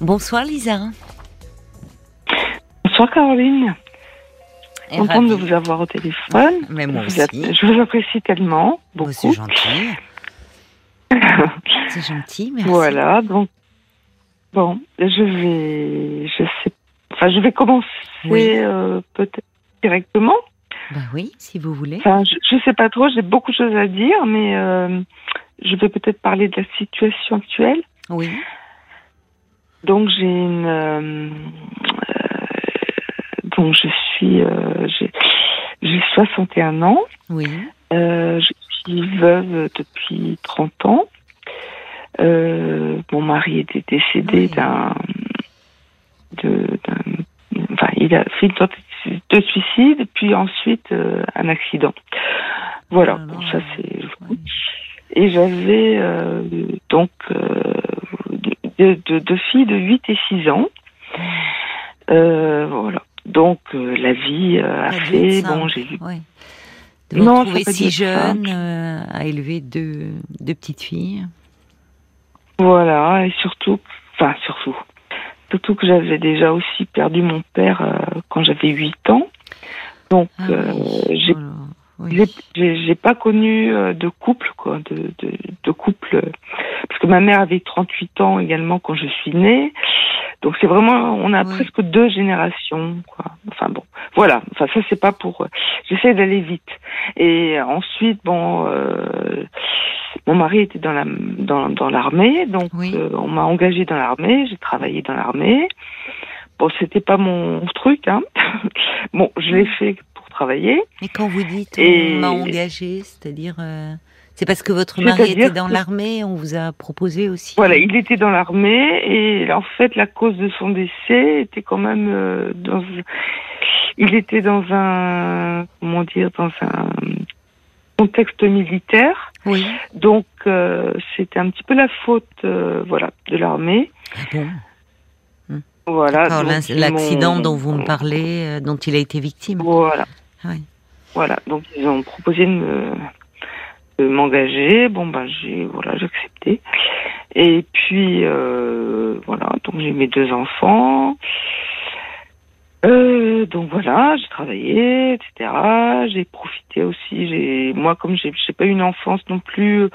Bonsoir Lisa. Bonsoir Caroline. Et Contente de vous avoir au téléphone. Mais moi je, vous aussi. app- je vous apprécie tellement, beaucoup. c'est gentil. C'est gentil, merci. voilà, donc bon, je vais, je sais, enfin, je vais commencer Oui. euh, peut-être directement. Bah oui, si vous voulez. Enfin, je, je sais pas trop, j'ai beaucoup de choses à dire, mais euh, je vais peut-être parler de la situation actuelle. Oui. Donc j'ai une, euh, euh, donc je suis, euh, j'ai, j'ai 61 ans. Oui. Euh, je suis veuve depuis 30 ans. Euh, mon mari était décédé Oui. d'un, enfin, il a fait une tentative de suicide, puis ensuite euh, un accident. Voilà, là bon, ça c'est. Et j'avais euh, donc euh, deux, deux- deux filles de 8 et 6 ans. Euh, voilà. Donc euh, la vie euh, a fait, bon, j'ai vu oui. De vous Non, retrouver si jeune euh, à élever deux, deux petites filles. Voilà, et surtout, enfin surtout, surtout que j'avais déjà aussi perdu mon père euh, quand j'avais 8 ans. Donc Ah euh, oui. j'ai Oh oui. pas connu euh, de couple quoi, de, de, de couple euh, parce que ma mère avait 38 ans également quand je suis née. Donc c'est vraiment on a presque deux générations quoi. Enfin bon, voilà, enfin ça c'est pas pour euh, j'essaie d'aller vite. Et ensuite bon euh, mon mari était dans la dans, dans l'armée, donc Oui. euh, on m'a engagée dans l'armée, j'ai travaillé dans l'armée. Bon, c'était pas mon truc hein. bon, je l'ai fait pour travailler. Et quand vous dites Et- on m'a engagé, c'est-à-dire euh, c'est parce que votre mari était dans que- l'armée, on vous a proposé aussi. Voilà, il était dans l'armée et en fait la cause de son décès était quand même euh, dans il était dans un comment dire dans un contexte militaire. Oui. Donc euh, c'était un petit peu la faute euh, voilà de l'armée. Ah bon? Voilà. Donc, l'in- ils L'accident dont vous me parlez, dont il a été victime. Voilà. Voilà, donc ils ont proposé de me- m'engager. Bon ben j'ai voilà j'ai accepté. Et puis euh, voilà, donc j'ai mes deux enfants. Euh, donc voilà, j'ai travaillé, etc. J'ai profité aussi. J'ai moi comme j'ai j'ai pas eu une enfance non plus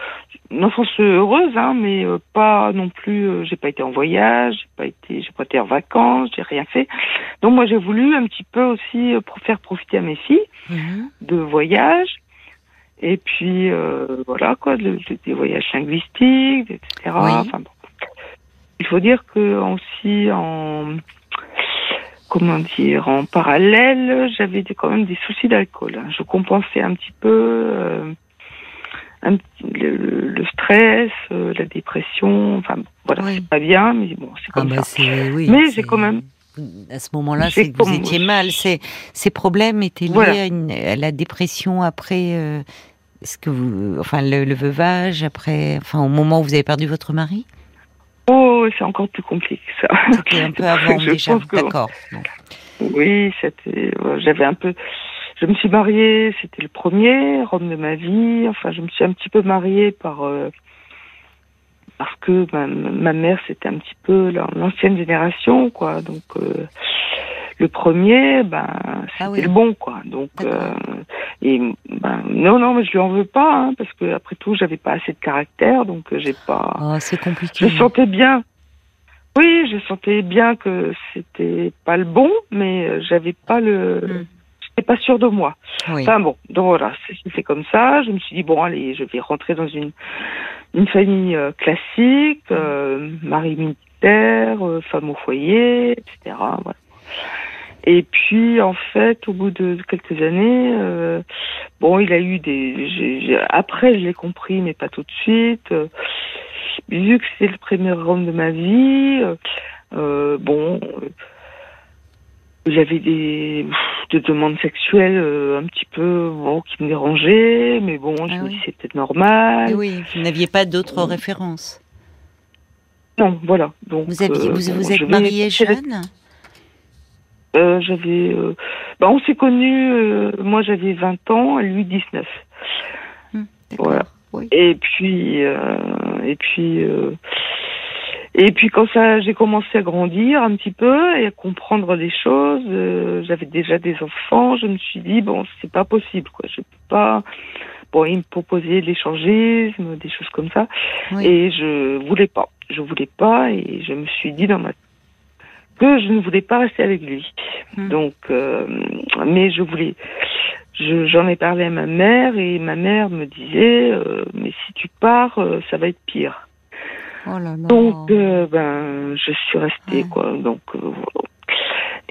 une enfance heureuse, hein, mais euh, pas non plus. euh, j'ai pas été en voyage, j'ai pas été j'ai pas été en vacances, j'ai rien fait. Donc moi j'ai voulu un petit peu aussi euh, faire profiter à mes filles Mhm. de voyage. Et puis euh, voilà quoi, le- des voyages linguistiques, etc. Oui. Enfin, bon. Il faut dire que aussi en comment dire en parallèle, j'avais quand même des soucis d'alcool. hein. Je compensais un petit peu euh, un le, stress, euh, la dépression. Enfin voilà, Oui. c'est pas bien, mais bon, c'est Ah comme bah ça. oui. Mais j'ai quand même- À ce moment-là, J'ai c'est que vous étiez mal. Ces, ces problèmes étaient liés Voilà. à, une- à la dépression après euh, ce que vous, enfin le, le veuvage, après, enfin au moment où vous avez perdu votre mari? Oh, c'est encore plus compliqué ça. C'était un peu avant je déjà. D'accord. Oui, c'était. J'avais un peu. Je me suis mariée, c'était le premier homme de ma vie. Enfin, je me suis un petit peu mariée par euh, parce que ma, ma mère c'était un petit peu la- l'ancienne génération, quoi. Donc euh, le premier, ben c'était Ah oui. le bon, quoi. Donc euh, et ben non, non, mais je lui en veux pas, hein, parce que après tout, j'avais pas assez de caractère, donc euh, j'ai pas. Oh, c'est compliqué. Je sentais bien. Oui, je sentais bien que c'était pas le bon, mais euh, j'avais pas le. Mm. J'étais pas sûre de moi. Oui. Enfin bon, donc voilà, c'est comme ça. Je me suis dit bon allez, je vais rentrer dans une une famille euh, classique, euh, mari militaire, femme au foyer, etc. Voilà. Et puis en fait, au bout de quelques années, euh, bon, il a eu des. après, je l'ai compris, mais pas tout de suite. Euh, vu que c'était le premier homme de ma vie, euh, bon, euh, j'avais des, des demandes sexuelles un petit peu bon, qui me dérangeaient, mais bon, je Ah me dis c'est peut-être normal. Mais oui, vous n'aviez pas d'autres références. Non, voilà. Donc, Vous aviez, vous, je êtes vais- marié jeune? Euh, j'avais, euh, bah, on s'est connus. euh, moi, j'avais 20 ans, lui 19. Hmm. Voilà. Oui. Et puis, euh, et puis, Et puis quand ça, j'ai commencé à grandir un petit peu et à comprendre les choses. J'avais déjà des enfants. Je me suis dit bon, c'est pas possible, quoi. Je peux pas. Bon, il me proposait de l'échangisme, des choses comme ça, Oui. et je voulais pas. Je voulais pas, et je me suis dit dans ma que je ne voulais pas rester avec lui. Hmm. Donc, euh, mais je voulais. je- J'en ai parlé à ma mère et ma mère me disait euh, mais si tu pars, euh, ça va être pire. Oh là là. Donc, ben, je suis restée, Ouais. quoi. Donc, voilà.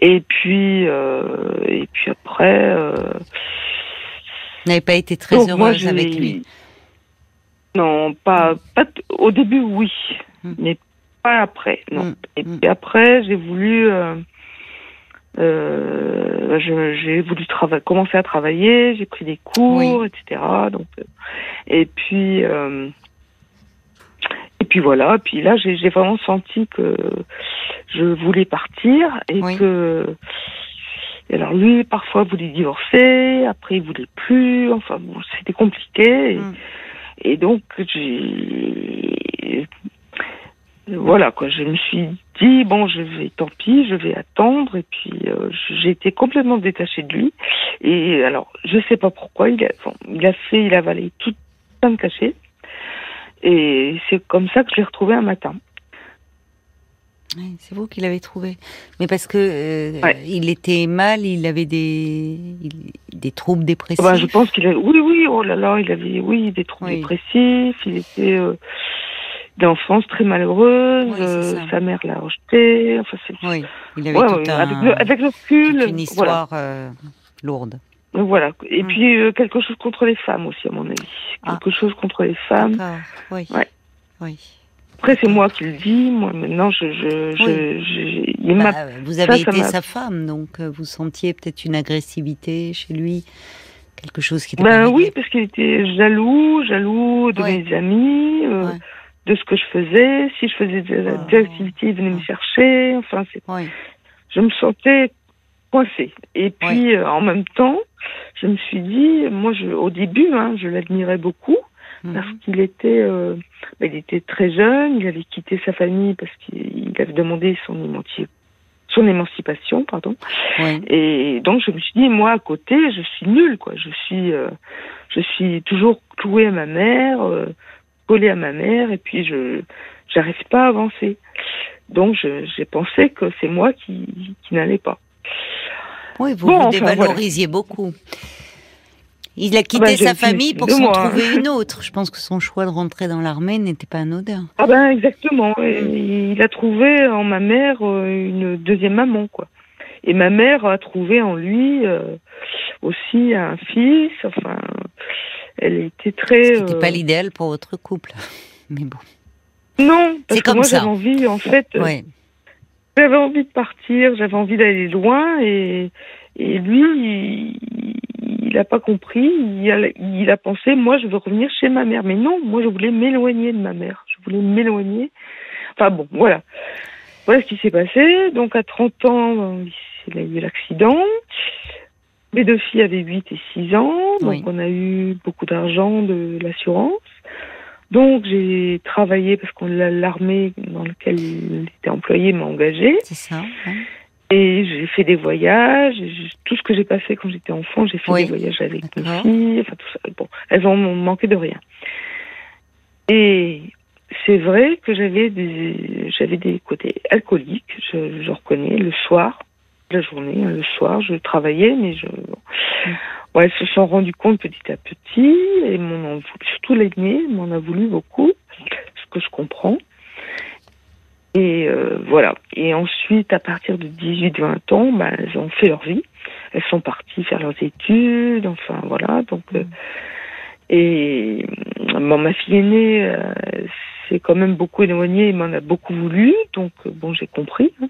Et puis, et puis après. Vous n'avez pas été très moi, heureuse avec lui. Non, pas, pas au début, oui, Mm. mais pas après. Non. Mm, Et mm. puis après, j'ai voulu. Euh, euh, j'ai voulu commencer à travailler, j'ai pris des cours, etc. Donc, euh, et puis, et puis voilà. Puis là, j'ai vraiment senti que je voulais partir et Oui. que. et alors lui, parfois, voulait divorcer, après, il voulait plus. Enfin, bon, c'était compliqué. Et, Mm. et donc, j'ai. Voilà, quoi. Je me suis dit, bon, je vais, tant pis, je vais attendre. Et puis, euh, j'ai été complètement détachée de lui. Et alors, je sais pas pourquoi, il a, bon, il a fait, il a avalé tout plein de cachets. Et c'est comme ça que je l'ai retrouvé un matin. C'est vous qui l'avez trouvé. Mais parce que euh, Ouais. il était mal, il avait des, il- des troubles dépressifs. Ben, je pense qu'il a, oui, oui, oh là là, il avait, oui, des troubles Oui. dépressifs. Il était euh, d'enfance très malheureuse. Oui, euh, sa mère l'a rejeté. Enfin, c'est Oui, il avait Ouais, tout ouais, un- avec, le, avec le recul, toute une histoire lourde. Voilà. Et Mm. puis euh, quelque chose contre les femmes aussi, à mon avis. Ah. Quelque chose contre les femmes. Oui. Ouais. Oui. Après, c'est moi qui le dis. Moi, maintenant, je, je. Bah, vous avez ça été sa femme, donc euh, vous sentiez peut-être une agressivité chez lui, quelque chose qui était Ben oui, parce qu'il était jaloux, jaloux de Ouais. mes amis, euh, Ouais. De ce que je faisais. Si je faisais des, Oh. des activités, il venait me Ouais. chercher. Enfin, c'est, Oui. je me sentais coincée. Et puis, euh, en même temps, je me suis dit, moi, je, au début, hein, je l'admirais beaucoup. Mhm. parce qu'il était, euh, bah, il était très jeune, il avait quitté sa famille parce qu'il avait demandé son, émanci- son émancipation, pardon. Oui. Et donc je me suis dit, moi à côté, je suis nulle, quoi. Je suis, euh, je suis toujours clouée à ma mère, euh, collée à ma mère, et puis je, j'arrive pas à avancer. Donc j'ai pensé que c'est moi qui, qui n'allais pas. Oui, vous Bon, vous enfin, dévalorisiez beaucoup. Il a quitté bah, j'ai sa famille pour s'en trouver une autre. Je pense que son choix de rentrer dans l'armée n'était pas anodin. Ah ben exactement. Et il a trouvé en ma mère euh, une deuxième maman, quoi. Et ma mère a trouvé en lui euh, aussi un fils. Enfin, elle était très. N'était euh, pas l'idéal pour votre couple. Mais bon. Non, parce que comme moi j'avais envie, en fait, euh, Ouais. j'avais envie de partir, j'avais envie d'aller loin, et et lui, il, il a pas compris. Il a, il a pensé, moi, je veux revenir chez ma mère. Mais non, moi, je voulais m'éloigner de ma mère. Je voulais m'éloigner. Enfin bon, voilà. Voilà ce qui s'est passé. Donc à 30 ans, il a eu l'accident. Mes deux filles avaient 8 et 6 ans. Donc Oui. on a eu beaucoup d'argent de l'assurance. Donc j'ai travaillé parce que l'armée dans laquelle il était employé m'a engagé. C'est ça. Et j'ai fait des voyages, tout ce que j'ai passé quand j'étais enfant, j'ai fait Oui. des voyages avec mes filles, enfin tout ça. Bon, elles ont manqué de rien. Et c'est vrai que j'avais des, j'avais des côtés alcooliques, je, je reconnais, le soir, la journée, hein, le soir, je travaillais, mais je, ouais, elles se sont rendues compte petit à petit, et voulu, surtout l'aînée, m'en a voulu beaucoup, ce que je comprends. Et euh, voilà. Et ensuite, à partir de 18-20 ans, bah, elles ont fait leur vie. Elles sont parties faire leurs études, enfin voilà. Donc, euh, et bon, ma fille aînée euh, s'est quand même beaucoup éloignée et m'en a beaucoup voulu. Donc, euh, bon, j'ai compris. hein.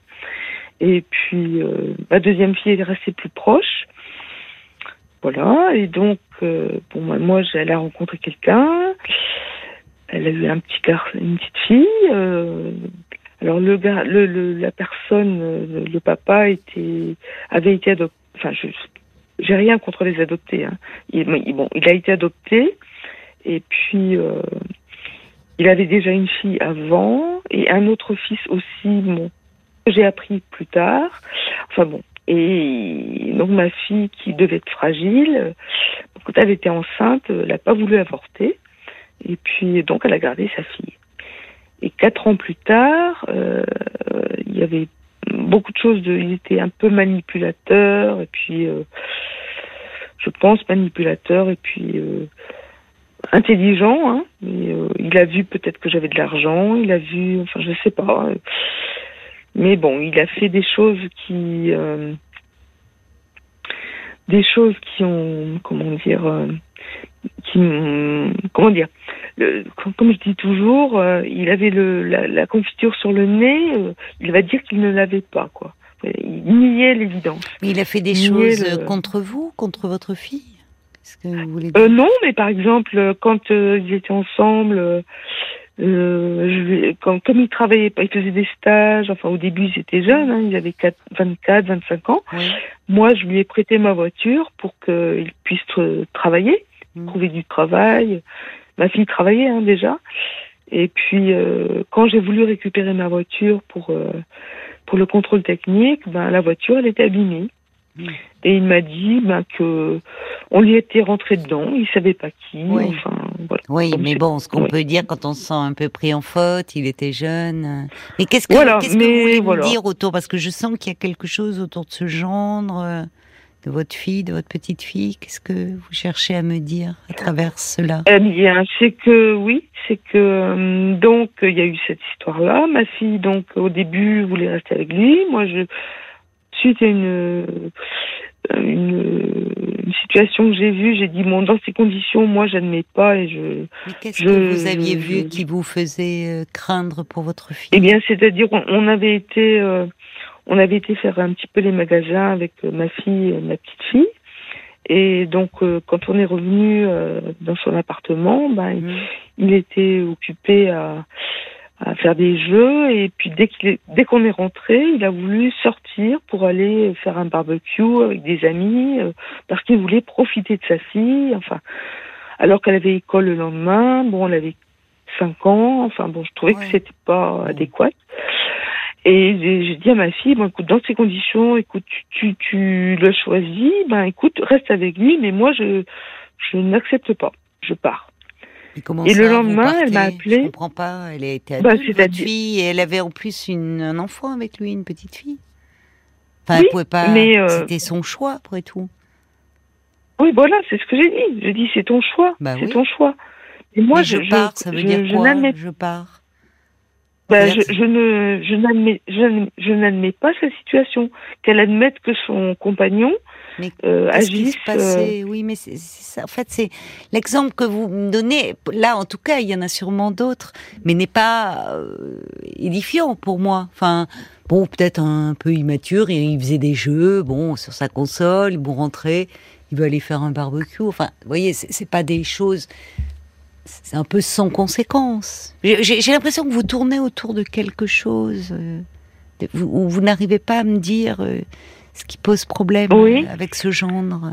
Et puis, euh, ma deuxième fille est restée plus proche. Voilà. Et donc, euh, bon, moi, moi, j'allais rencontrer quelqu'un. Elle a eu un petit gar, une petite fille. euh, alors le, gars, le, le la personne, euh, le, papa était avait été adopté. Enfin, je j'ai rien contre les adoptés. Hein. Il, bon, il a été adopté et puis il avait déjà une fille avant et un autre fils aussi, bon, j'ai appris plus tard. Enfin bon. Et donc ma fille qui devait être fragile, quand elle était enceinte, elle n'a pas voulu avorter. Et puis donc elle a gardé sa fille. Et quatre ans plus tard, euh, il y avait beaucoup de choses. De, il était un peu manipulateur et puis euh, je pense manipulateur et puis euh, intelligent. Hein, il a vu peut-être que j'avais de l'argent. Il a vu, enfin je sais pas. Mais bon, il a fait des choses qui, euh, des choses qui ont, comment dire, euh, qui, comment dire, le- comme je dis toujours, euh, il avait le, la, la confiture sur le nez. euh, il va dire qu'il ne l'avait pas, quoi. Il niait l'évidence. Mais il a fait des choses le- contre vous, contre votre fille? Qu'est-ce que vous voulez dire? Euh, non, mais par exemple, quand euh, ils étaient ensemble, euh, euh, je lui- quand, comme ils travaillaient pas, ils faisaient des stages, enfin au début ils étaient jeunes, hein, ils avaient 4, 24, 25 ans. Oui. Moi, je lui ai prêté ma voiture pour qu'il puisse tra- travailler, Mm. trouver du travail. Ma fille travaillait hein, déjà. Et puis, euh, quand j'ai voulu récupérer ma voiture pour euh, pour le contrôle technique, ben la voiture elle était abîmée. Et il m'a dit ben, que on lui était rentré dedans, il savait pas qui. Oui. Enfin, voilà. Oui, mais bon, ce qu'on peut dire quand on se sent un peu pris en faute, il était jeune. Mais qu'est-ce que, Voilà, qu'est-ce que vous voulez voilà. me dire autour? Parce que je sens qu'il y a quelque chose autour de ce gendre, euh, de votre fille, de votre petite fille. Qu'est-ce que vous cherchez à me dire à travers cela? Eh bien, c'est que oui, c'est que euh, donc il y a eu cette histoire-là. Ma fille donc au début voulait rester avec lui. Moi, je suite à une euh, une, une situation que j'ai vue, j'ai dit bon dans ces conditions, moi j'admets pas et je Mais qu'est-ce que vous aviez vu qui vous faisait euh, craindre pour votre fille? Eh bien c'est-à-dire on, on avait été euh, on avait été faire un petit peu les magasins avec ma fille et ma petite fille. Et donc, euh, quand on est revenu euh, dans son appartement, ben, Hmm. il était occupé à, à faire des jeux et puis dès qu'il est, dès qu'on est rentré, il a voulu sortir pour aller faire un barbecue avec des amis euh, parce qu'il voulait profiter de sa fille. Enfin, alors qu'elle avait école le lendemain, bon, elle avait cinq ans. Enfin bon, je trouvais Ouais. que c'était pas adéquat. Et j'ai j'ai dit à ma fille, bon, écoute, dans ces conditions, écoute, tu, tu, tu le choisis, ben écoute, reste avec lui, mais moi je, je n'accepte pas, je pars. Et, le lendemain, elle m'a appelé. Je comprends pas. Elle était Bah, adulte, votre c'est-à-dire- fille, et elle avait en plus une, un enfant avec lui, une petite fille. Enfin, Oui, elle pouvait pas. euh, C'était son choix après tout. Oui, voilà, c'est ce que j'ai dit. J'ai dit, c'est ton choix, Bah c'est oui. ton choix. Et moi, Mais je, je, pars, ça veut je- dire je quoi Je pars. Bah, je, je ne, je n'admets, je, je n'admets pas cette situation. Qu'elle admette que son compagnon Mais euh, Qu'est-ce qui agisse. se passait Oui, mais c'est ça. En fait, c'est l'exemple que vous me donnez. Là, en tout cas, il y en a sûrement d'autres, mais n'est pas euh, édifiant pour moi. Enfin, bon, peut-être un peu immature. Il faisait des jeux, bon, sur sa console. Bon, rentrer, il veut aller faire un barbecue. Enfin, vous voyez, c'est pas des choses. C'est un peu sans conséquence. J'ai l'impression que vous tournez autour de quelque chose. euh, vous n'arrivez pas à me dire euh, ce qui pose problème Oui. euh, avec ce gendre?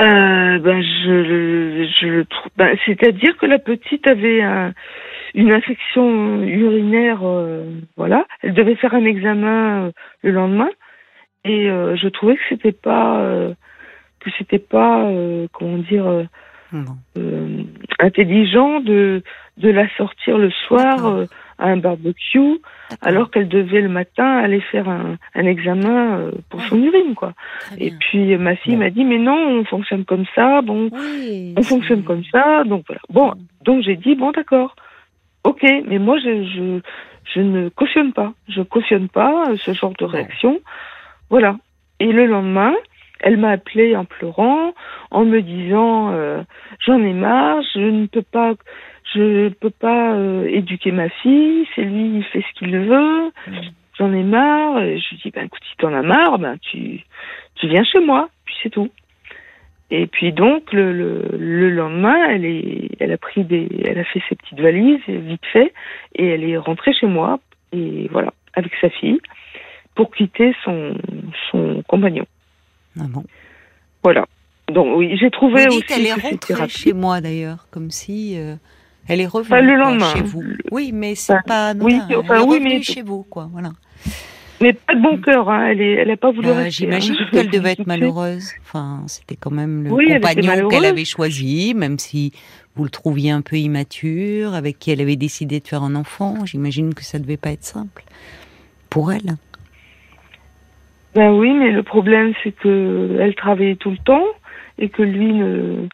Euh, ben, je, je. Ben, c'est-à-dire que la petite avait un- une infection urinaire, euh, voilà. Elle devait faire un examen euh, le lendemain, et je trouvais que c'était pas, que c'était pas, comment dire, intelligent de de la sortir le soir à un barbecue, alors qu'elle devait le matin aller faire un, un examen euh, pour son urine, quoi. Et puis euh, ma fille m'a dit mais non, on fonctionne comme ça, bon, Oui, on fonctionne comme ça, donc voilà. Bon, donc j'ai dit bon d'accord, ok, mais moi je je je ne cautionne pas, je cautionne pas euh, ce genre de réaction, voilà. Et le lendemain, elle m'a appelé en pleurant, en me disant euh, j'en ai marre, je ne peux pas je peux pas euh, éduquer ma fille, c'est lui il fait ce qu'il veut, j'en ai marre. Et je lui dis ben écoute si t'en as marre, ben tu tu viens chez moi, puis c'est tout. Et puis donc le, le, le lendemain, elle est, elle a pris des, elle a fait ses petites valises vite fait et elle est rentrée chez moi et voilà avec sa fille pour quitter son son compagnon. Ah bon? Voilà. Donc oui, j'ai trouvé Vous aussi dites, elle est rentrée chez moi d'ailleurs, comme si. euh, Elle est revenue Enfin, le quoi, lendemain. chez vous. Oui, mais c'est Enfin, pas anodin. oui, Elle enfin, est oui, mais- chez vous, quoi. Voilà. Mais pas de bon cœur, hein. Elle est, elle a pas voulu Bah, rester. J'imagine hein. qu'elle devait être malheureuse. Enfin, c'était quand même le Oui, elle compagnon qu'elle avait choisi, même si vous le trouviez un peu immature, avec qui elle avait décidé de faire un enfant. J'imagine que ça devait pas être simple pour elle. Ben oui, mais le problème c'est que elle travaillait tout le temps et que lui ne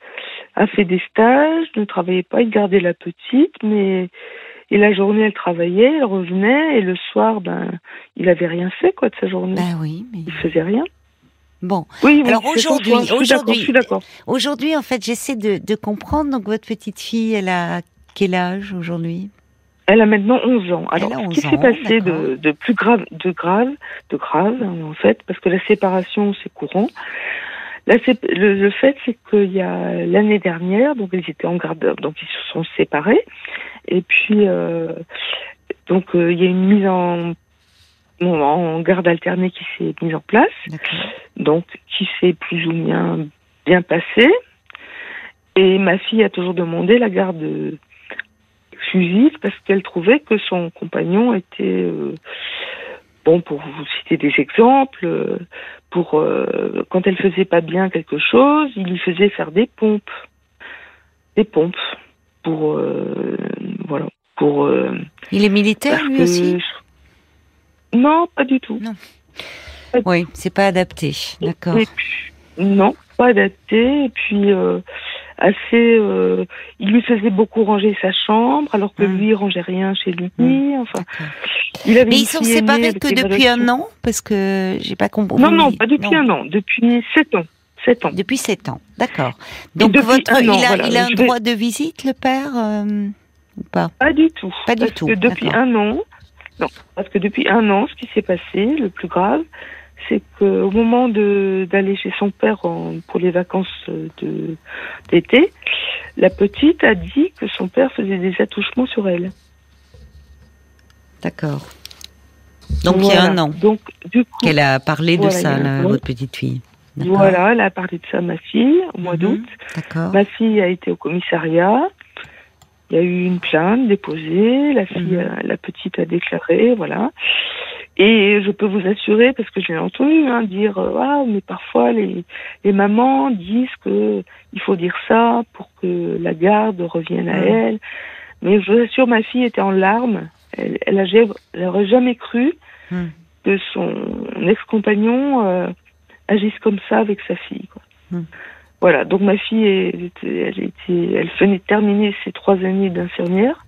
a fait des stages, ne travaillait pas, il gardait la petite, mais et la journée elle travaillait, elle revenait et le soir ben il avait rien fait quoi de sa journée, Bah oui, mais il faisait rien. bon. Oui, oui, Alors aujourd'hui- aujourd'hui-. Aujourd'hui, en fait, j'essaie de, de comprendre. Donc, votre petite fille, elle a quel âge aujourd'hui? Elle a maintenant 11 ans. Alors, Elle a ce qui 11 s'est passé de, de plus grave, de grave, de grave, en fait, parce que la séparation, c'est courant. Sép- le, le fait, c'est qu'il y a l'année dernière, donc ils étaient en garde, donc ils se sont séparés, et puis euh, donc euh, il y a une mise en en garde alternée qui s'est mise en place, donc qui s'est plus ou moins bien passée. Et ma fille a toujours demandé la garde exclusive parce qu'elle trouvait que son compagnon était euh, bon pour vous citer des exemples euh, pour euh, quand elle faisait pas bien quelque chose il lui faisait faire des pompes des pompes pour euh, voilà pour euh, Il est militaire, lui que- aussi non pas du tout Oui, c'est pas adapté. D'accord. Non, pas adapté. Et puis, assez. euh, il lui faisait beaucoup ranger sa chambre, alors que Mm. lui, il rangeait rien chez lui. Mm. Enfin, il avait Mais ils sont séparés que depuis un an Parce que j'ai pas compris. Non, non, pas depuis un an, depuis sept ans. Sept ans. Depuis sept ans. D'accord. Donc, votre, un il, an, a, voilà. il a un vais- droit de visite, le père euh, Ou pas? Pas du tout. Pas du parce tout, que depuis un an, non, parce que depuis un an, ce qui s'est passé, le plus grave, c'est qu'au moment d'aller chez son père en- pour les vacances de d'été, la petite a dit que son père faisait des attouchements sur elle. D'accord. Donc, il y a un an Donc du coup, qu'elle a parlé de Voilà, ça, il y a un là, an. votre petite fille. Voilà, elle a parlé de ça à ma fille au mois Mhm. d'août. D'accord. Ma fille a été au commissariat. Il y a eu une plainte déposée. La fille, Mhm. a- la petite a déclaré, voilà. Et je peux vous assurer, parce que je l'ai entendu hein, dire, euh, ah, mais parfois les, les mamans disent que il faut dire ça pour que la garde revienne à Mhm. elle. Mais je vous assure, ma fille était en larmes. Elle, elle, a, ja- elle aurait jamais cru Mhm. que son ex-compagnon euh, agisse comme ça avec sa fille. Quoi. Mhm. Voilà, donc ma fille, elle, était, elle, était, elle venait de terminer ses trois années d'infirmière.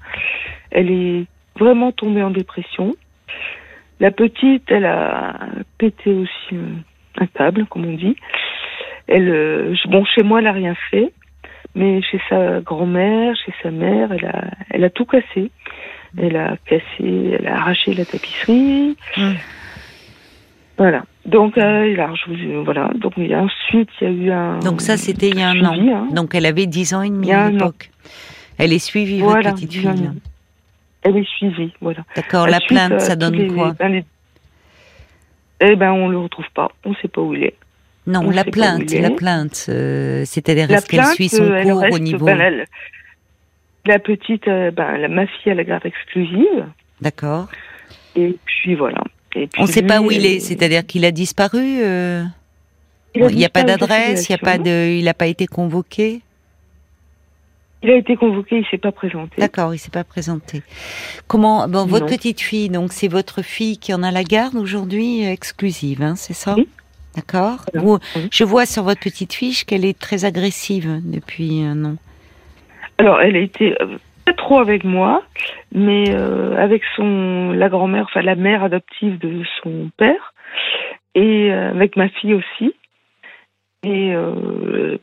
Elle est vraiment tombée en dépression. La petite, elle a pété aussi euh, un câble, comme on dit. Elle, euh, bon, chez moi, elle a rien fait, mais chez sa grand-mère, chez sa mère, elle a, elle a tout cassé. Elle a cassé, elle a arraché la tapisserie. Mm. Voilà. Donc, euh, vous, voilà. Donc, il y a ensuite, il y a eu un. Donc, ça, c'était il y a un suivi, an. hein. Donc, elle avait 10 ans et demi à l'époque. Elle est suivie, Voilà, votre petite fille. ans et là. demi. Elle est suivie, voilà. D'accord. La plainte, euh, ça donne les- quoi ben, les- Eh ben, on le retrouve pas. On sait pas où il est. Non, on la plainte, la plainte. euh, C'est-à-dire, est-ce qu'elle suit son euh, cours reste- au niveau. ben, elle- la petite, euh, ben, la, ma fille a la garde exclusive. D'accord. Et puis voilà. Et puis On ne sait pas où il est. euh, C'est-à-dire qu'il a disparu. il n'y a pas d'adresse, il a pas de, il n'a pas été convoqué. Il a été convoqué, il s'est pas présenté. D'accord, il s'est pas présenté. Comment Bon, votre Non. petite fille, donc c'est votre fille qui en a la garde aujourd'hui euh, exclusive, hein, c'est ça Oui. D'accord. Voilà. Vous- Oui. Je vois sur votre petite fiche qu'elle est très agressive depuis un an. Alors, elle a été euh, pas trop avec moi, mais euh, avec son la grand-mère, enfin la mère adoptive de son père, et euh, avec ma fille aussi. Et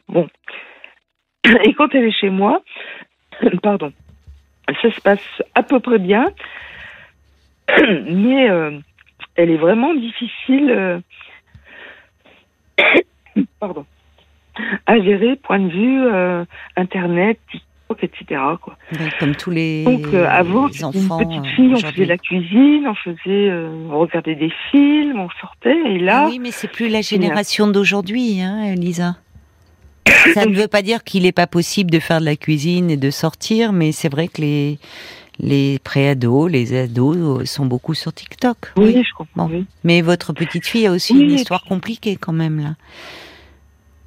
bon. Et quand elle est chez moi, pardon, ça se passe à peu près bien, mais euh, elle est vraiment difficile. euh, pardon à gérer, point de vue euh, internet, TikTok, etc. Quoi. Comme tous les, Donc avant, les enfants une petite fille, on faisait la cuisine, on faisait, on regardait des films, on sortait, et là, Ah oui, mais c'est plus la génération d'aujourd'hui, hein, Elisa. Ça ne veut pas dire qu'il n'est pas possible de faire de la cuisine et de sortir, mais c'est vrai que les les préados, les ados sont beaucoup sur TikTok. Oui, je comprends. Mais votre petite fille a aussi une histoire compliquée quand même là.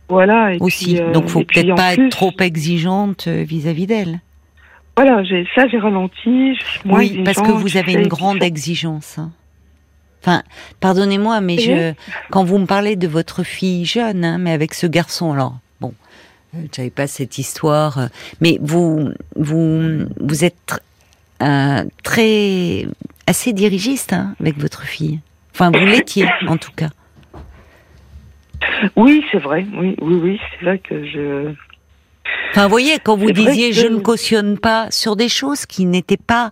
Voilà. Et aussi. Puis, Donc, faut peut-être pas être trop exigeante euh, vis-à-vis d'elle. Voilà, ça j'ai ralenti. oui, parce que vous avez une grande exigence. Hein. Enfin, pardonnez-moi, mais je, quand vous me parlez de votre fille jeune, hein, mais avec ce garçon, savais pas cette histoire, euh, mais vous, vous, vous êtes euh, très assez dirigiste hein, avec votre fille. Enfin, vous l'étiez en tout cas. Oui, c'est vrai. Oui, oui, oui, c'est vrai que je. Enfin, vous voyez, quand vous disiez je ne cautionne pas sur des choses qui n'étaient pas,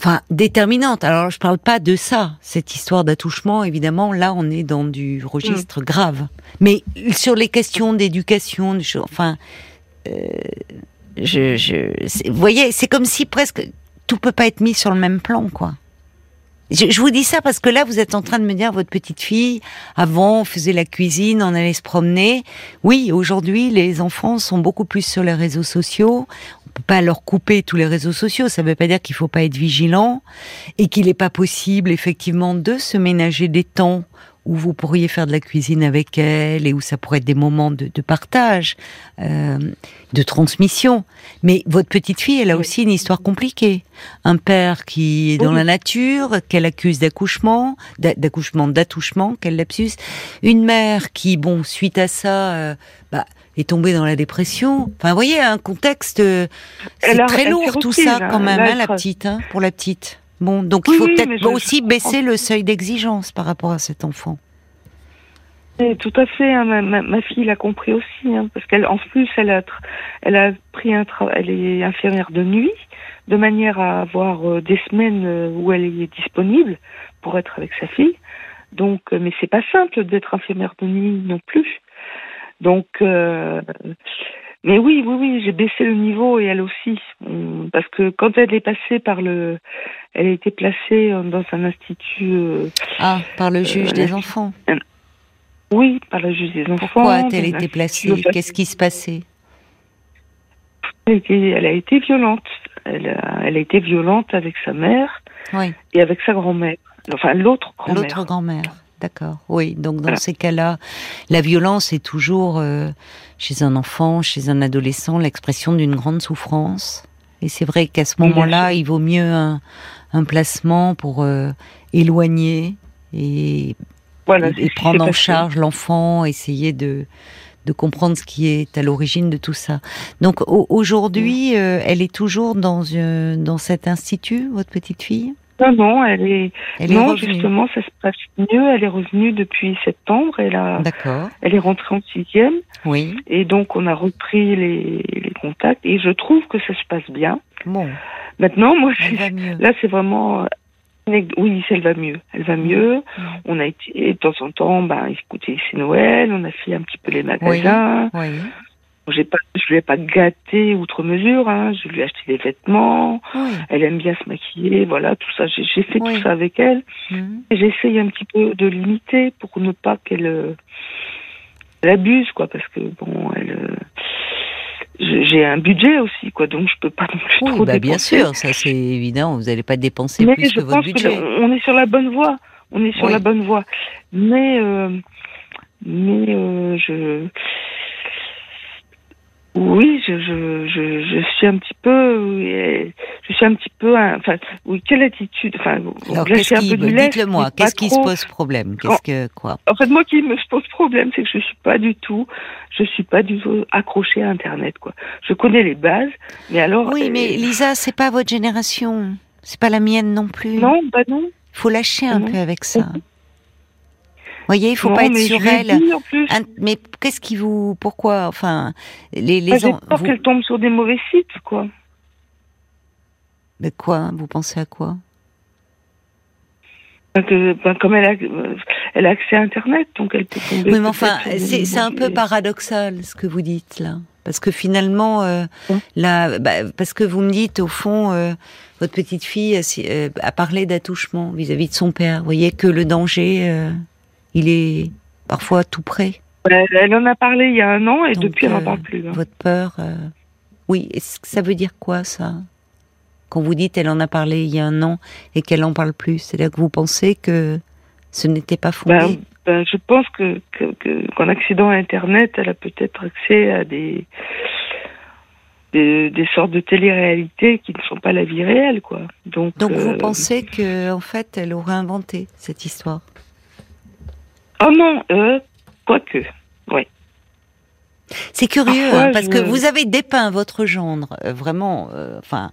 enfin, déterminantes. Alors, je parle pas de ça, cette histoire d'attouchement. Évidemment, là, on est dans du registre mm. grave. Mais sur les questions d'éducation, enfin, euh, je, je, vous voyez, c'est comme si presque tout peut pas être mis sur le même plan, quoi. Je, vous dis ça parce que là, vous êtes en train de me dire, votre petite fille, avant, on faisait la cuisine, on allait se promener. Oui, aujourd'hui, les enfants sont beaucoup plus sur les réseaux sociaux. Pas leur couper tous les réseaux sociaux. Ça veut pas dire qu'il faut pas être vigilant et qu'il n'est pas possible, effectivement, de se ménager des temps où vous pourriez faire de la cuisine avec elle et où ça pourrait être des moments de, partage, euh, de transmission. Mais votre petite fille, elle a aussi une histoire compliquée. Un père qui est dans la nature, qu'elle accuse d'accouchement, d'accouchement, d'attouchement, qu'elle lapsus. Une mère qui, bon, suite à ça, euh, bah, est tombée dans la dépression. Enfin, vous voyez, un contexte, euh, c'est très lourd tout ça quand même, hein, la petite, hein, pour la petite. Bon, donc il faut peut-être aussi baisser le seuil d'exigence par rapport à cet enfant. tout à fait. Hein, ma, fille l'a compris aussi, hein, parce qu'elle, en plus, elle a, elle a pris un travail. Elle est infirmière de nuit, de manière à avoir euh, des semaines euh, où elle est disponible pour être avec sa fille. Donc, euh, mais c'est pas simple d'être infirmière de nuit non plus. Donc, mais oui, oui, oui, j'ai baissé le niveau et elle aussi. Parce que quand elle est passée par le. Elle a été placée dans un institut. Euh, ah, par le juge des enfants Oui, par le juge des enfants. Pourquoi a-t-elle été placée Qu'est-ce qui se passait elle a, été, violente. Elle a, elle a été violente avec sa mère oui. et avec sa grand-mère. Enfin, l'autre grand-mère. L'autre grand-mère. D'accord. Oui, donc dans ces cas-là, la violence est toujours euh, chez un enfant, chez un adolescent, l'expression d'une grande souffrance. Et c'est vrai qu'à ce moment-là, il vaut mieux un, placement pour euh, éloigner et, prendre en charge l'enfant, essayer de, de comprendre ce qui est à l'origine de tout ça. Donc aujourd'hui, euh, elle est toujours dans, dans cet institut, votre petite fille? Non, non, elle est. non, justement, ça se passe mieux. Elle est revenue depuis septembre. Elle a. Elle est rentrée en sixième. Oui. Et donc, on a repris les, les contacts. Et je trouve que ça se passe bien. Bon. Maintenant, moi, là, c'est vraiment. Oui, elle va mieux. Elle va mieux. On a été de temps en temps, ben, écoutez, c'est Noël. On a fait un petit peu les magasins. Oui. oui. J'ai pas, je lui ai pas gâté outre mesure. Hein. Je lui ai acheté des vêtements. Elle aime bien se maquiller, voilà, tout ça. J'ai fait tout ça avec elle. Mhm. J'essaye un petit peu de limiter pour ne pas qu'elle euh, abuse, quoi, parce que bon, elle. Euh, j'ai un budget aussi, quoi, donc je peux pas non plus trop bah bien sûr, ça c'est évident. Vous n'allez pas dépenser plus que votre budget. Que on est sur la bonne voie. On est sur la bonne voie. Mais euh, mais je oui, je, je, je, je, suis un petit peu, je suis un petit peu, enfin, oui, quelle attitude, enfin, Alors, qu'est-ce qui, dites-le moi, qu'est-ce qui se pose problème, qu'est-ce que, quoi? En fait, moi, qui me pose problème, c'est que je suis pas du tout, je suis pas du tout accrochée à Internet, quoi. Je connais les bases, mais alors. Oui, mais euh, Lisa, c'est pas votre génération, c'est pas la mienne non plus. Non, bah non. Il faut lâcher un peu avec ça voyez, il faut pas être sur elle. mais qu'est-ce qui vous, pourquoi, enfin, les les. Bah, peur qu'elle tombe sur des mauvais sites, quoi. Mais quoi Vous pensez à quoi? Que, ben, comme elle a, elle a accès à Internet, donc elle peut tomber. Oui, mais enfin, c'est un peu paradoxal ce que vous dites là, parce que finalement, euh, là, bah, parce que vous me dites au fond, euh, votre petite fille a, euh, a parlé d'attouchement vis-à-vis de son père. Vous voyez que le danger il est parfois tout près. Elle en a parlé il y a un an et depuis elle n'en parle plus. Hein. Votre peur, oui, ça veut dire quoi ça? Quand vous dites elle en a parlé il y a un an et qu'elle n'en parle plus, c'est-à-dire que vous pensez que ce n'était pas fondé? Ben, ben, Je pense que qu'en accédant à Internet, elle a peut-être accès à des, des, sortes de télé-réalités qui ne sont pas la vie réelle, quoi. Donc, Donc vous euh, pensez que en fait, elle aurait inventé cette histoire? Oh non, euh, quoique, oui. C'est curieux hein, parce que vous avez dépeint votre gendre euh, vraiment, euh, enfin,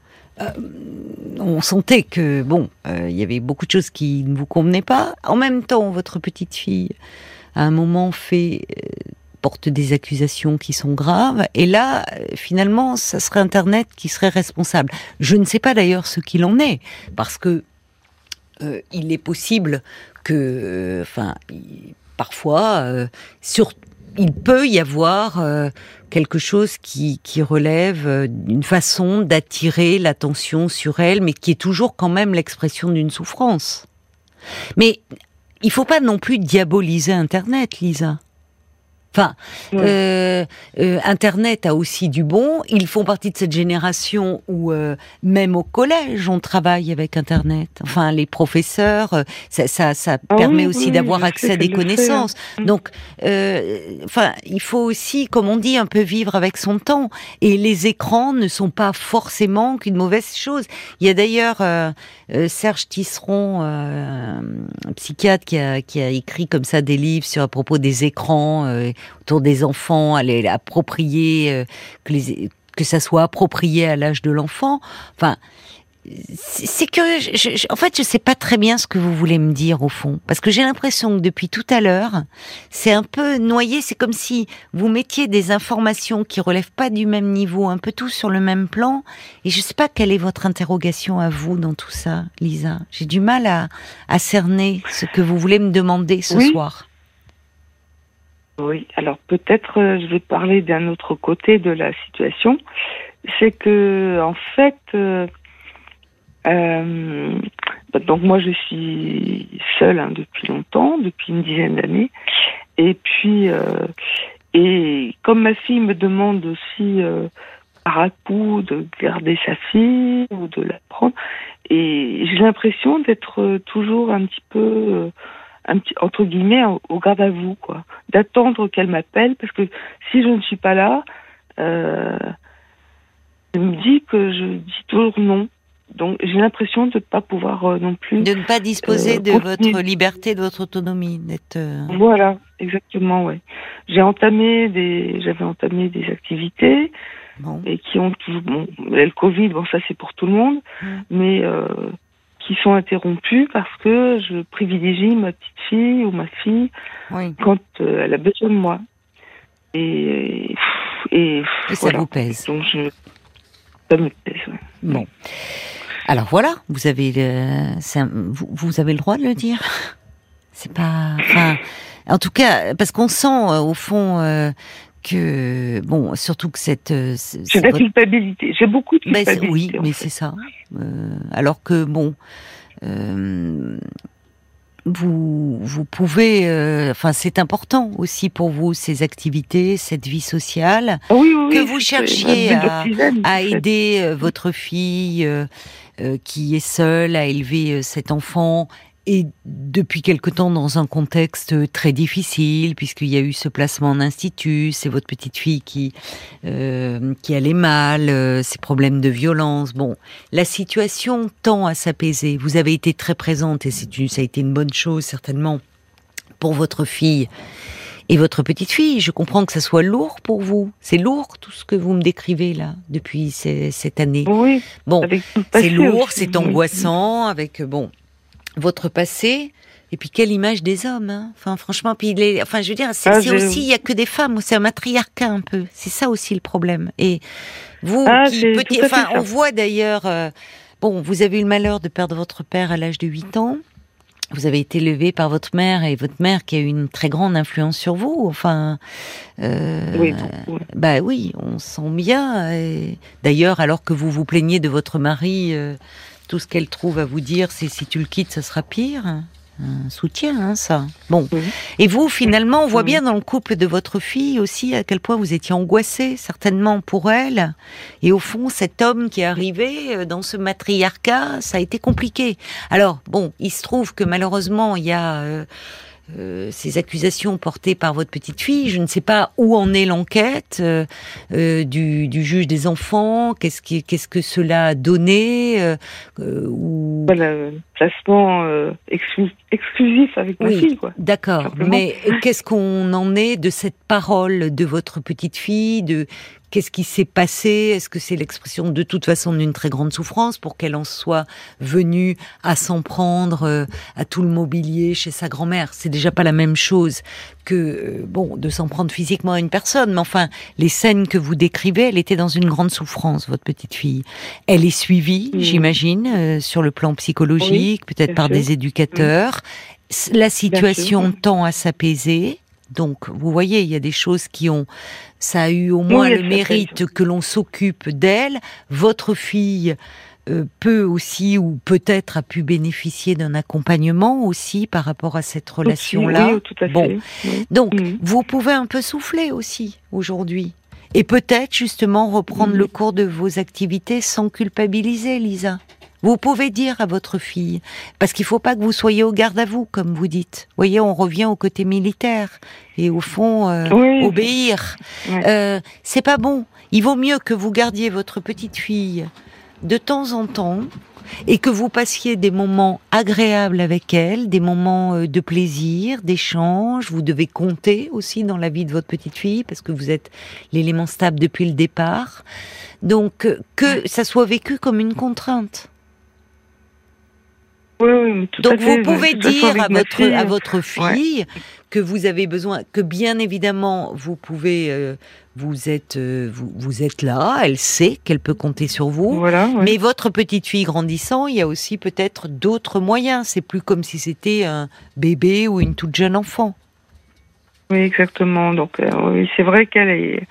on sentait que bon, il y avait beaucoup de choses qui ne vous convenaient pas. En même temps, votre petite fille, à un moment, fait porte des accusations qui sont graves. Et là, finalement, ça serait Internet qui serait responsable. Je ne sais pas d'ailleurs ce qu'il en est, parce que euh, il est possible que, euh, enfin, parfois, euh, sur, il peut y avoir quelque chose qui, qui relève d'une façon d'attirer l'attention sur elle, mais qui est toujours quand même l'expression d'une souffrance. Mais il faut pas non plus diaboliser Internet, Lisa. Enfin, euh, euh, Internet a aussi du bon. Ils font partie de cette génération où euh, même au collège on travaille avec Internet. Enfin, les professeurs, euh, ça, ça, ça ah permet aussi d'avoir accès à des connaissances. Mm. Donc, euh, enfin, il faut aussi, comme on dit, un peu vivre avec son temps. Et les écrans ne sont pas forcément qu'une mauvaise chose. Il y a d'ailleurs Serge Tisseron, un psychiatre, qui a, qui a écrit comme ça des livres sur à propos des écrans autour des enfants, aller approprier, euh, que, les, que ça soit approprié à l'âge de l'enfant. Enfin, c'est curieux. en fait, je sais pas très bien ce que vous voulez me dire au fond, parce que j'ai l'impression que depuis tout à l'heure, c'est un peu noyé. C'est comme si vous mettiez des informations qui relèvent pas du même niveau, un peu tout sur le même plan. Et je sais pas quelle est votre interrogation à vous dans tout ça, Lisa. J'ai du mal à, à cerner ce que vous voulez me demander ce soir. Oui, alors peut-être euh, je vais parler d'un autre côté de la situation. C'est que en fait, euh, euh, donc moi je suis seule hein, depuis longtemps, depuis une dizaine d'années, et puis et comme ma fille me demande aussi par à coup de garder sa fille ou de la prendre, et j'ai l'impression d'être toujours un petit peu un petit, entre guillemets, au garde à vous, quoi. D'attendre qu'elle m'appelle, parce que si je ne suis pas là, euh, elle me dit que je dis toujours non. Donc j'ai l'impression de ne pas pouvoir euh, non plus. De ne pas disposer euh, de votre liberté, de votre autonomie, d'être. Euh, voilà, exactement, ouais. J'ai entamé des, j'avais entamé des activités. Et qui ont toujours, bon, le Covid, bon, ça c'est pour tout le monde, mmh. mais qui sont interrompues parce que je privilégie ma petite fille ou ma fille quand euh, elle a besoin de moi. Et, et, ça vous pèse. Donc je, ça me pèse. Bon. Alors voilà, vous avez le, vous, vous, avez le droit de le dire. C'est pas, enfin, en tout cas, parce qu'on sent euh, au fond euh, que bon, surtout que cette. C'est la culpabilité. J'ai beaucoup de culpabilité. oui, mais c'est ça. Euh, alors que bon. Euh, vous, vous pouvez, euh, enfin c'est important aussi pour vous ces activités, cette vie sociale, ah oui, oui, que vous cherchiez à, à, aider votre fille qui est seule à élever cet enfant et depuis quelque temps dans un contexte très difficile, puisqu'il y a eu ce placement en institut, c'est votre petite fille qui euh, qui allait mal, euh, ces problèmes de violence. Bon, la situation tend à s'apaiser. Vous avez été très présente et c'est ça a été une bonne chose certainement pour votre fille et votre petite fille. Je comprends que ça soit lourd pour vous. C'est lourd tout ce que vous me décrivez là depuis cette année. Oui. Bon, c'est lourd, c'est angoissant avec bon votre passé. Et puis quelle image des hommes, hein. Enfin, franchement, puis il enfin, je veux dire, c'est ah, aussi, il y a que des femmes, c'est un matriarcat un peu. C'est ça aussi le problème. Et vous, ah, petit, enfin, on voit d'ailleurs, euh, bon, vous avez eu le malheur de perdre votre père à l'âge de 8 ans. Vous avez été élevé par votre mère et votre mère qui a eu une très grande influence sur vous. Enfin, euh, oui, bah oui, on sent bien. D'ailleurs, alors que vous vous plaignez de votre mari. Euh, tout ce qu'elle trouve à vous dire, c'est si tu le quittes, ça sera pire. un soutien, hein, ça. Bon. Et vous, finalement, on voit bien dans le couple de votre fille aussi à quel point vous étiez angoissé, certainement pour elle. Et au fond, cet homme qui est arrivé euh, dans ce matriarcat, ça a été compliqué. Alors, bon, il se trouve que malheureusement, il y a euh, euh, ces accusations portées par votre petite fille. Je ne sais pas où en est l'enquête euh, euh, du, du juge des enfants. Qu'est-ce qui, qu'est-ce que cela a donné euh, ou... Voilà, euh, placement euh, exclu- exclusif avec ma Oui. fille, quoi. D'accord, mais qu'est-ce qu'on en est de cette parole de votre petite fille De qu'est-ce qui s'est passé? Est-ce que c'est l'expression de toute façon d'une très grande souffrance pour qu'elle en soit venue à s'en prendre euh, à tout le mobilier chez sa grand-mère? C'est déjà pas la même chose que euh, bon de s'en prendre physiquement à une personne, mais enfin les scènes que vous décrivez, elle était dans une grande souffrance, votre petite fille. Elle est suivie, Mhm. j'imagine, euh, sur le plan psychologique, peut-être par sûr. des éducateurs. S- La situation tend à s'apaiser. Donc, vous voyez, il y a des choses qui ont, ça a eu au moins Oui, le mérite que l'on s'occupe d'elle. Votre fille euh, peut aussi, ou peut-être a pu bénéficier d'un accompagnement aussi par rapport à cette relation-là. Oui, tout à fait. Bon. Donc, Mhm. vous pouvez un peu souffler aussi aujourd'hui. Et peut-être justement reprendre Mhm. le cours de vos activités sans culpabiliser, Lisa. Vous pouvez dire à votre fille, parce qu'il faut pas que vous soyez au garde à vous, comme vous dites. Vous voyez, on revient au côté militaire et au fond euh, Oui. obéir. Ouais. Euh, c'est pas bon. Il vaut mieux que vous gardiez votre petite fille de temps en temps et que vous passiez des moments agréables avec elle, des moments euh, de plaisir, d'échange. Vous devez compter aussi dans la vie de votre petite fille parce que vous êtes l'élément stable depuis le départ. Donc euh, que ça soit vécu comme une contrainte. Oui, oui, tout à Donc vous pouvez dire à votre fille, à votre fille que vous avez besoin, que bien évidemment vous pouvez, euh, vous êtes euh, vous, vous êtes là, elle sait qu'elle peut compter sur vous. Voilà, ouais. Mais votre petite fille grandissant, il y a aussi peut-être d'autres moyens. C'est plus comme si c'était un bébé ou une toute jeune enfant. Oui, exactement. Donc, euh, c'est vrai qu'elle est.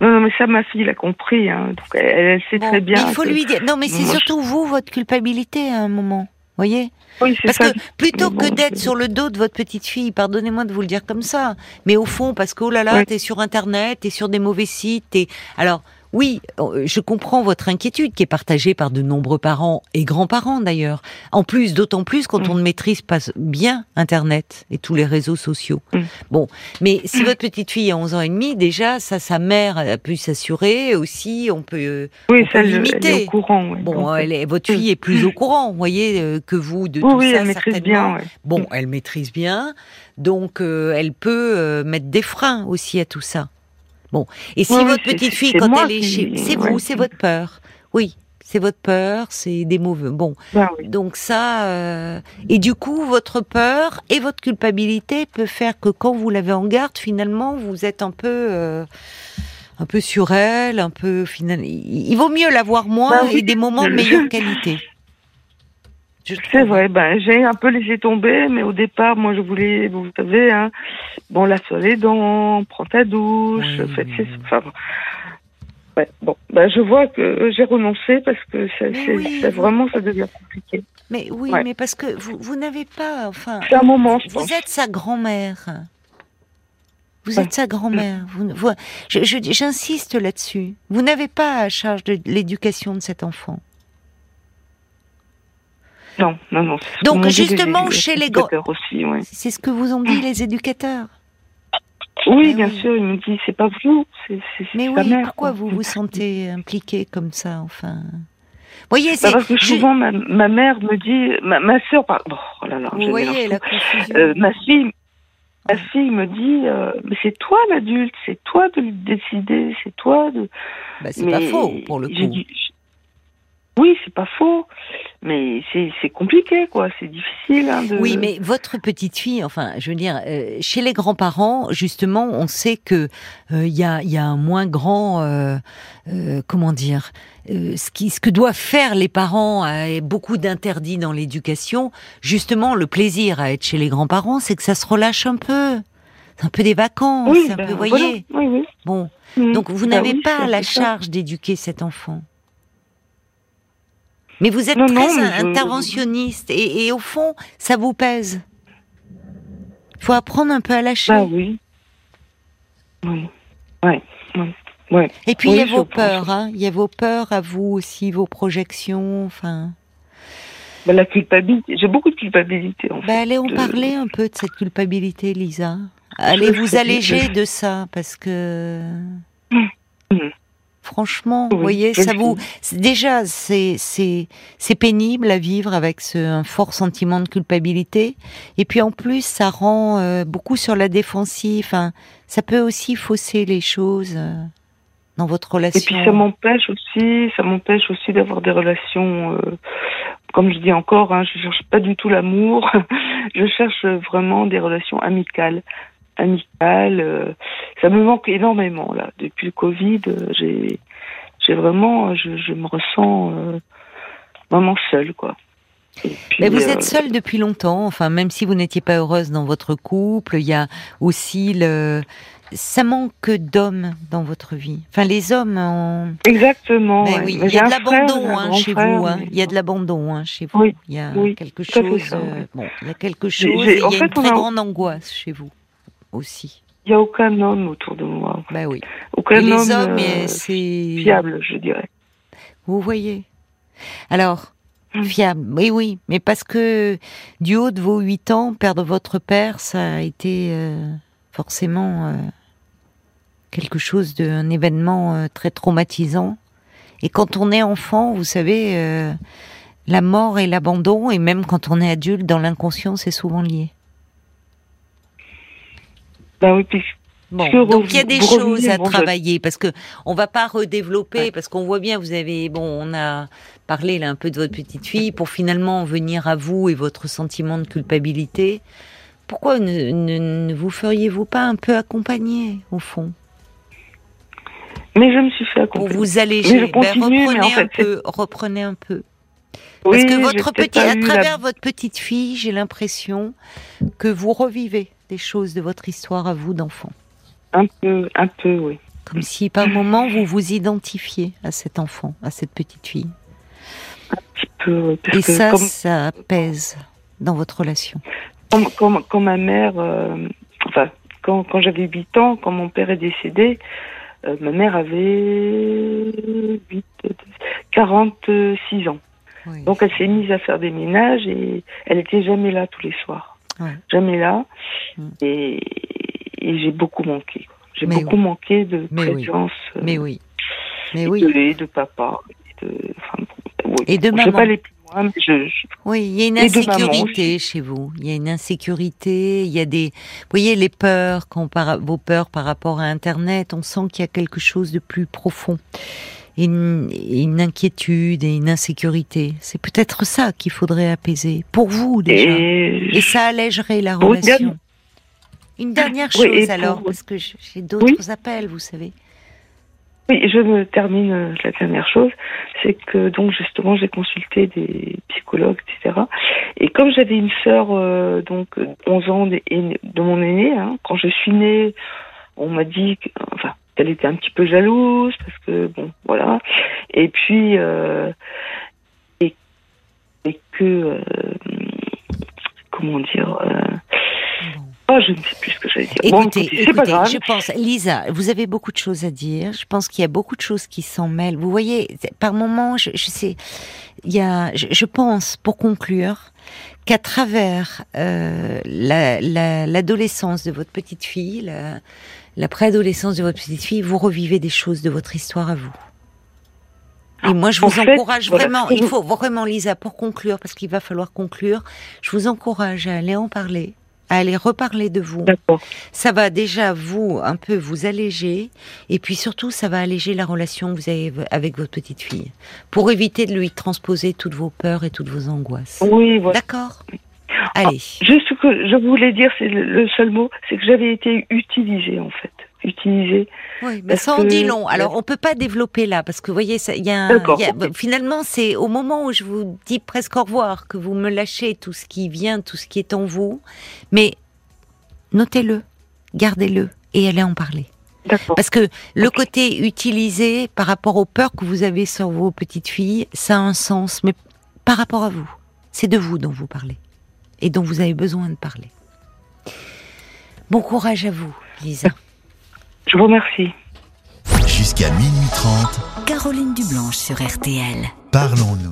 Non, non, mais ça, ma fille l'a compris. Hein. Donc, elle, elle sait Bon, très bien. il faut que- lui dire. Non, mais c'est je- surtout vous, votre culpabilité à un moment. Voyez Oui, Parce ça. que plutôt que d'être sur le dos de votre petite fille, pardonnez-moi de vous le dire comme ça, mais au fond, parce que oh là là, t'es sur Internet, t'es sur des mauvais sites, t'es... Alors, oui, euh, je comprends votre inquiétude qui est partagée par de nombreux parents et grands-parents d'ailleurs. En plus, d'autant plus quand Mm. on ne maîtrise pas bien Internet et tous les réseaux sociaux. Mm. Bon, mais si votre petite fille a 11 ans et demi, déjà, ça, sa mère a pu s'assurer aussi, on peut... euh, Oui, on ça, peut elle limiter. est au courant. Bon, elle est, votre fille est plus au courant, vous voyez, euh, que vous de oui, tout oui, ça elle maîtrise bien. ouais. Bon, elle maîtrise bien, donc euh, elle peut euh, mettre des freins aussi à tout ça. Bon, et si votre petite fille, quand elle est chez, c'est vous, c'est votre peur. Oui, c'est votre peur, c'est des mauvais. Bon, oui. donc ça, euh, et du coup, votre peur et votre culpabilité peut faire que quand vous l'avez en garde, finalement, vous êtes un peu, euh, un peu sur elle, un peu final. Il vaut mieux l'avoir moins oui. et des moments de meilleure qualité. C'est vrai, ben, j'ai un peu laissé tomber, mais au départ, moi, je voulais, vous savez, hein, bon, la sur les dents, prends ta douche, Oui, faites oui. Enfin, ouais, bon, ben, je vois que j'ai renoncé parce que c'est, vous- vraiment, ça devient compliqué. Mais oui, Ouais. mais parce que vous, vous n'avez pas, enfin, C'est un moment, je vous pense. êtes sa grand-mère. Vous êtes sa grand-mère. Vous, vous- je- j'insiste là-dessus. Vous n'avez pas à charge de l'éducation de cet enfant. Non, non, non. Donc, justement, les chez les éducateurs aussi, ouais. C'est ce que vous ont dit les éducateurs. Oui, Mais bien oui. sûr, il me dit, c'est pas vous, c'est, Mais oui, mère. pourquoi quoi. vous vous sentez impliqué comme ça, enfin Voyez, Bah, c'est. parce que je- souvent, ma, ma mère me dit, ma, ma soeur, par... oh là là, vous voyez la confusion. Euh, ma fille, ma fille me dit, euh, mais c'est toi l'adulte, c'est toi de décider, c'est toi de. Bah, c'est pas faux pour le coup. dit- Oui, c'est pas faux, mais c'est c'est compliqué, quoi. C'est difficile. Hein, de... Oui, mais votre petite fille, enfin, je veux dire, euh, chez les grands-parents, justement, on sait que euh, il y, a, il y a un moins grand, euh, euh, comment dire, euh, ce, qui, ce que doivent faire les parents, euh, et beaucoup d'interdits dans l'éducation. Justement, le plaisir à être chez les grands-parents, c'est que ça se relâche un peu. C'est un peu des vacances, oui, un ben, peu, voilà. voyez. Oui, oui. Bon, Mm. donc vous Bah n'avez pas la charge d'éduquer cet enfant. Mais vous êtes Non, très non, mais je- interventionniste et, et au fond, ça vous pèse. Il faut apprendre un peu à lâcher. Bah oui. Oui. Ouais. ouais. ouais. Et puis Oui, il y a vos peurs, hein. Il y a vos peurs à vous aussi, vos projections. Enfin, Bah, la culpabilité. J'ai beaucoup de culpabilité en fait. bah, allez en de- parler un peu de cette culpabilité, Lisa. Allez Je vous alléger de ça, parce que Mhm. Franchement, Oui, vous voyez, ça vous déjà c'est c'est c'est pénible à vivre avec ce un fort sentiment de culpabilité. Et puis en plus, ça rend euh, beaucoup sur la défensive. Enfin, ça peut aussi fausser les choses euh, dans votre Et relation. puis ça m'empêche aussi, ça m'empêche aussi d'avoir des relations. euh, comme je dis encore, hein, je cherche pas du tout l'amour. je cherche vraiment des relations amicales, amicales. euh, ça me manque énormément là. Depuis le Covid, euh, j'ai, j'ai vraiment, je, je me ressens euh, vraiment seule quoi. Puis, Mais vous euh, êtes seule depuis longtemps, enfin même si vous n'étiez pas heureuse dans votre couple, il y a aussi le ça manque d'hommes dans votre vie. Enfin les hommes en Exactement. Mais ouais. oui, Mais il y a de l'abandon hein, chez frère, vous. Hein. mais- Il y a de l'abandon hein, chez vous. Oui, Il y a oui, quelque chose. euh, bon, il y a quelque chose. et il y a en fait, une très a- grande angoisse chez vous aussi. Il n'y a aucun homme autour de moi. Bah oui. Aucun Et les homme hommes, euh, c'est fiable, je dirais. Vous voyez. Alors, Mm. fiable, oui, oui, mais parce que du haut de vos huit ans, perdre votre père, ça a été euh, forcément euh, quelque chose d'un événement très traumatisant. Et quand on est enfant, vous savez, la mort et l'abandon, et même quand on est adulte, dans l'inconscient, c'est souvent lié. Oui, puis Bon, Parce que donc il y a des choses à travailler parce que on va pas redévelopper Ouais. parce qu'on voit bien vous avez bon on a parlé là un peu de votre petite fille pour finalement en venir à vous et votre sentiment de culpabilité. Pourquoi ne, ne- ne vous feriez-vous pas un peu accompagner au fond? Mais je me suis fait pour accompagner. vous alléger Mais je Ben, continue, mais en fait, un peu, reprenez un peu. Oui, Parce que votre petit, à la- travers votre petite fille, j'ai l'impression que vous revivez des choses de votre histoire à vous d'enfant. Un peu, un peu, oui. Comme si par moment vous vous identifiez à cet enfant, à cette petite fille. Un petit peu, oui, parce Et que ça, comme, ça pèse dans votre relation. comme, comme- quand ma mère, euh, enfin, quand, quand j'avais 8 ans, quand mon père est décédé, euh, ma mère avait 8, 46 ans. Donc elle s'est mise à faire des ménages et elle était jamais là tous les soirs. Ouais. Jamais là. Mm. Et, et j'ai beaucoup manqué. J'ai beaucoup manqué de Mais présence euh, Mais oui. Mais et oui. de, papa. Et de, enfin, oui. Et de Je vais maman. pas aller plus loin, mais je, je- Oui, il y a une Et maman insécurité chez vous. Il y a une insécurité, il y a des, vous voyez, les peurs, quand par, vos peurs par rapport à Internet, on sent qu'il y a quelque chose de plus profond. Et Une, et une inquiétude et une insécurité. C'est peut-être ça qu'il faudrait apaiser. Pour vous, déjà. Et, et, ça allégerait la relation. Une dernière Oui, chose pour- alors, parce que j'ai d'autres Oui. appels, vous savez. oui, je me termine euh, la dernière chose, c'est que donc justement j'ai consulté des psychologues, etc. Et comme j'avais une sœur euh, donc 11 ans de, de mon aîné, hein, quand je suis née, on m'a dit que, enfin qu'elle était un petit peu jalouse parce que bon voilà. Et puis euh, et, que euh, comment dire. Bon. Oh, je ne sais plus ce que j'allais dire. Bon, Écoutez, pas écoutez, grave. je pense, Lisa, vous avez beaucoup de choses à dire. Je pense qu'il y a beaucoup de choses qui s'en mêlent. Vous voyez, par moments, je, je sais, il y a, je, je pense, pour conclure, qu'à travers euh, la- la- l'adolescence de votre petite fille, la, la préadolescence de votre petite fille, vous revivez des choses de votre histoire à vous. Et moi, je vous encourage vraiment, il faut vraiment, Lisa, pour conclure, parce qu'il va falloir conclure, je vous encourage à aller en parler, à aller reparler de vous, D'accord. ça va déjà vous un peu vous alléger et puis surtout ça va alléger la relation que vous avez avec votre petite fille pour éviter de lui transposer toutes vos peurs et toutes vos angoisses. Oui, voilà. D'accord? Allez. Juste ce que je voulais dire, c'est le seul mot, c'est que j'avais été utilisée en fait. Utilisée. Oui, mais ça en dit long. Alors on peut pas développer là parce que vous voyez, il y a, un- y a- ok. finalement c'est au moment où je vous dis presque au revoir que vous me lâchez tout ce qui vient, tout ce qui est en vous, mais notez-le, gardez-le et allez en parler. Parce que le côté utilisé par rapport aux peurs que vous avez sur vos petites filles, ça a un sens, mais par rapport à vous. C'est de vous dont vous parlez et dont vous avez besoin de parler. Bon courage à vous, Lisa. Je vous remercie. Jusqu'à minuit 30, Caroline Dublanche sur RTL. parlons-nous.